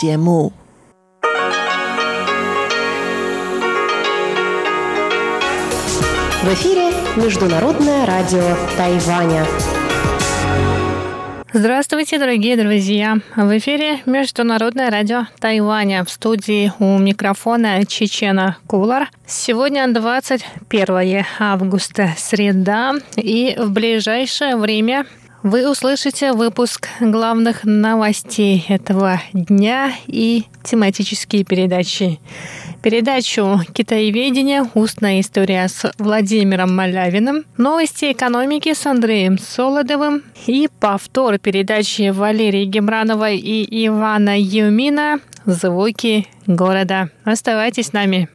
节目。В эфире Международное радио Тайваня. Здравствуйте, дорогие друзья! В эфире Международное радио Тайваня. В студии у микрофона Чечена Кулар. Сегодня 21 августа, среда, и в ближайшее время вы услышите выпуск главных новостей этого дня и тематические передачи. Передачу «Китаеведение. Устная история» с Владимиром Малявиным, новости экономики с Андреем Солодовым и повтор передачи Валерии Гемрановой и Ивана Юмина «Звуки города». Оставайтесь с нами.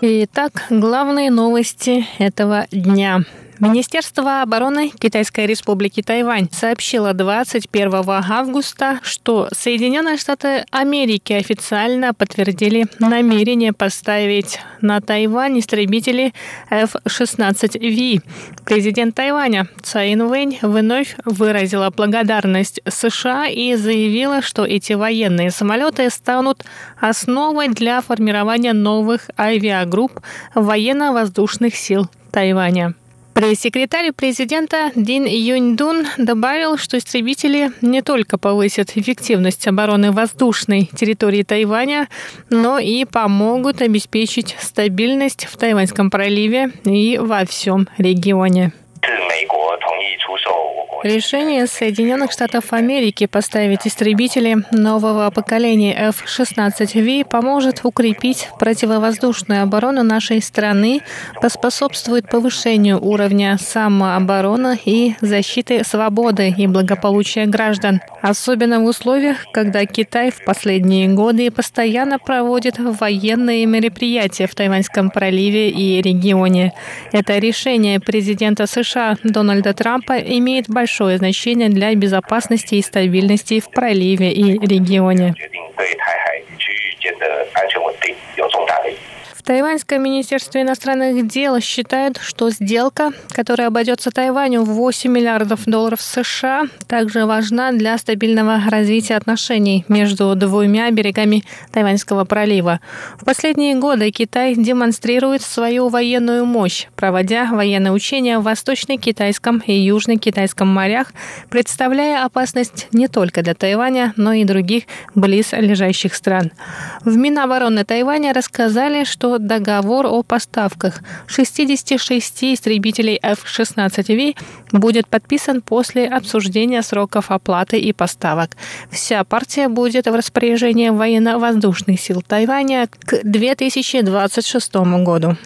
Итак, главные новости этого дня. Министерство обороны Китайской республики Тайвань сообщило 21 августа, что Соединенные Штаты Америки официально подтвердили намерение поставить на Тайвань истребители F-16V. Президент Тайваня Цай Инвэнь вновь выразила благодарность США и заявила, что эти военные самолеты станут основой для формирования новых авиагрупп военно-воздушных сил Тайваня. Пресс-секретарь президента Дин Юньдун добавил, что истребители не только повысят эффективность обороны воздушной территории Тайваня, но и помогут обеспечить стабильность в Тайваньском проливе и во всем регионе. Решение Соединенных Штатов Америки поставить истребители нового поколения F-16V поможет укрепить противовоздушную оборону нашей страны, поспособствует повышению уровня самообороны и защиты свободы и благополучия граждан, особенно в условиях, когда Китай в последние годы постоянно проводит военные мероприятия в Тайваньском проливе и регионе. Это решение президента США Дональда Трампа имеет большое большое значение для безопасности и стабильности в проливе и регионе. Тайваньское министерство иностранных дел считает, что сделка, которая обойдется Тайваню в 8 миллиардов долларов США, также важна для стабильного развития отношений между двумя берегами Тайваньского пролива. В последние годы Китай демонстрирует свою военную мощь, проводя военные учения в Восточно-Китайском и Южно-Китайском морях, представляя опасность не только для Тайваня, но и других близлежащих стран. В Минобороны Тайваня рассказали, что договор о поставках 66 истребителей F-16V будет подписан после обсуждения сроков оплаты и поставок. Вся партия будет в распоряжении военно-воздушных сил Тайваня к 2026 году.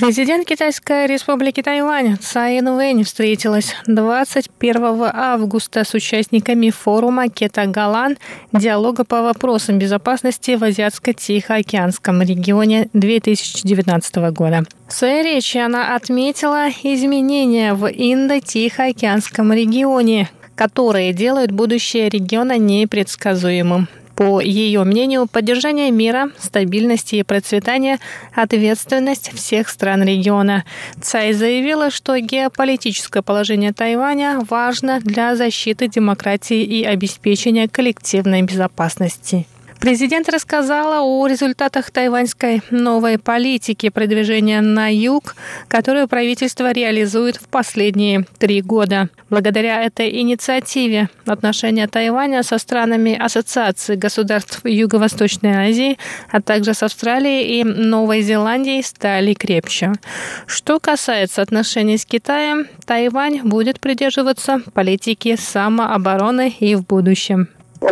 Президент Китайской республики Тайвань Цай Инвэнь встретилась 21 августа с участниками форума Кета-Галан диалога по вопросам безопасности в Азиатско-Тихоокеанском регионе 2019 года. В своей речи она отметила изменения в Индо-Тихоокеанском регионе, которые делают будущее региона непредсказуемым. По ее мнению, поддержание мира, стабильности и процветания – ответственность всех стран региона. Цай заявила, что геополитическое положение Тайваня важно для защиты демократии и обеспечения коллективной безопасности. Президент рассказала о результатах тайваньской новой политики продвижения на юг, которую правительство реализует в последние три года. Благодаря этой инициативе отношения Тайваня со странами Ассоциации государств Юго-Восточной Азии, а также с Австралией и Новой Зеландией стали крепче. Что касается отношений с Китаем, Тайвань будет придерживаться политики самообороны и в будущем.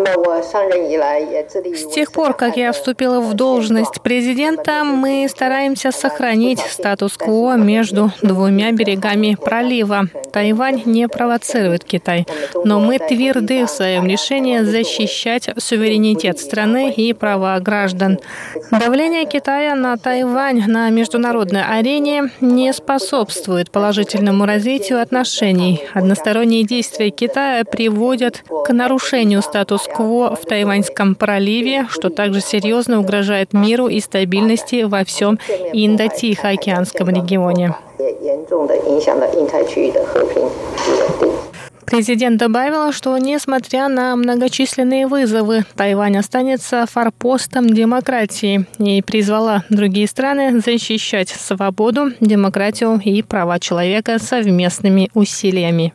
С тех пор, как я вступила в должность президента, мы стараемся сохранить статус-кво между двумя берегами пролива. Тайвань не провоцирует Китай, но мы тверды в своем решении защищать суверенитет страны и права граждан. Давление Китая на Тайвань на международной арене не способствует положительному развитию отношений. Односторонние действия Китая приводят к нарушению статус статус-кво в Тайваньском проливе, что также серьезно угрожает миру и стабильности во всем Индо-Тихоокеанском регионе. Президент добавил, что несмотря на многочисленные вызовы, Тайвань останется форпостом демократии и призвала другие страны защищать свободу, демократию и права человека совместными усилиями.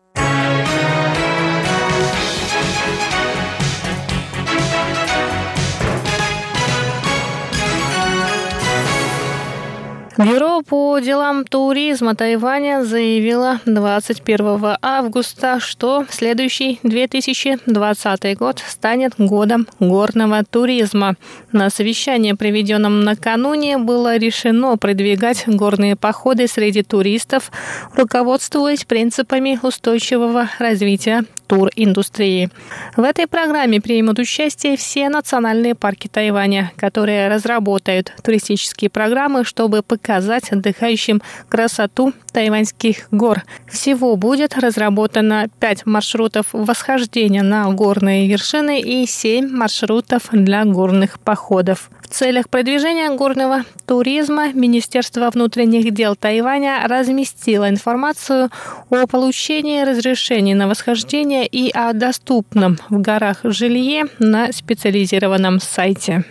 Бюро по делам туризма Тайваня заявило 21 августа, что следующий 2020 год станет годом горного туризма. На совещании, проведенном накануне, было решено продвигать горные походы среди туристов, руководствуясь принципами устойчивого развития туриндустрии. В этой программе примут участие все национальные парки Тайваня, которые разработают туристические программы, чтобы показать отдыхающим красоту тайваньских гор. Всего будет разработано 5 маршрутов восхождения на горные вершины и 7 маршрутов для горных походов. В целях продвижения горного туризма Министерство внутренних дел Тайваня разместило информацию о получении разрешений на восхождение и о доступном в горах жилье на специализированном сайте.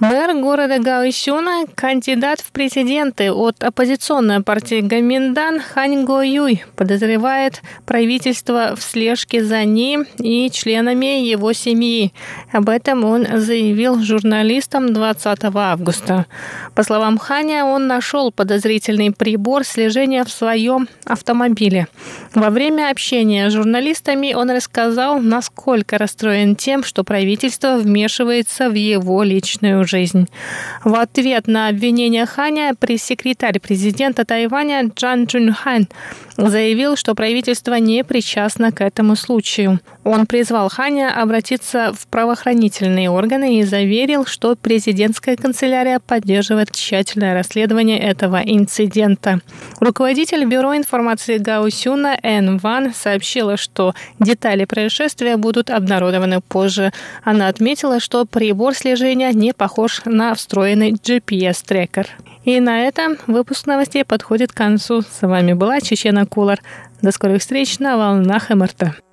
Мэр города Гаосюна, кандидат в президенты от оппозиционной партии Гаминдан Хань Го Юй подозревает правительство в слежке за ним и членами его семьи. Об этом он заявил журналистам 20 августа. По словам Ханя, он нашел подозрительный прибор слежения в своем автомобиле. Во время общения с журналистами он рассказал, насколько расстроен тем, что правительство вмешивается в его личную жизнь. В ответ на обвинение Ханя пресс-секретарь президента Тайваня Джан Чунхан заявил, что правительство не причастно к этому случаю. Он призвал Ханя обратиться в правоохранительные органы и заверил, что президентская канцелярия поддерживает тщательное расследование этого инцидента. Руководитель Бюро информации Гаусюна Эн Ван сообщила, что детали происшествия будут обнародованы позже. Она отметила, что прибор слежения не похож на встроенный GPS-трекер. И на этом выпуск новостей подходит к концу. С вами была Чечена Кулар. До скорых встреч на волнах МРТ.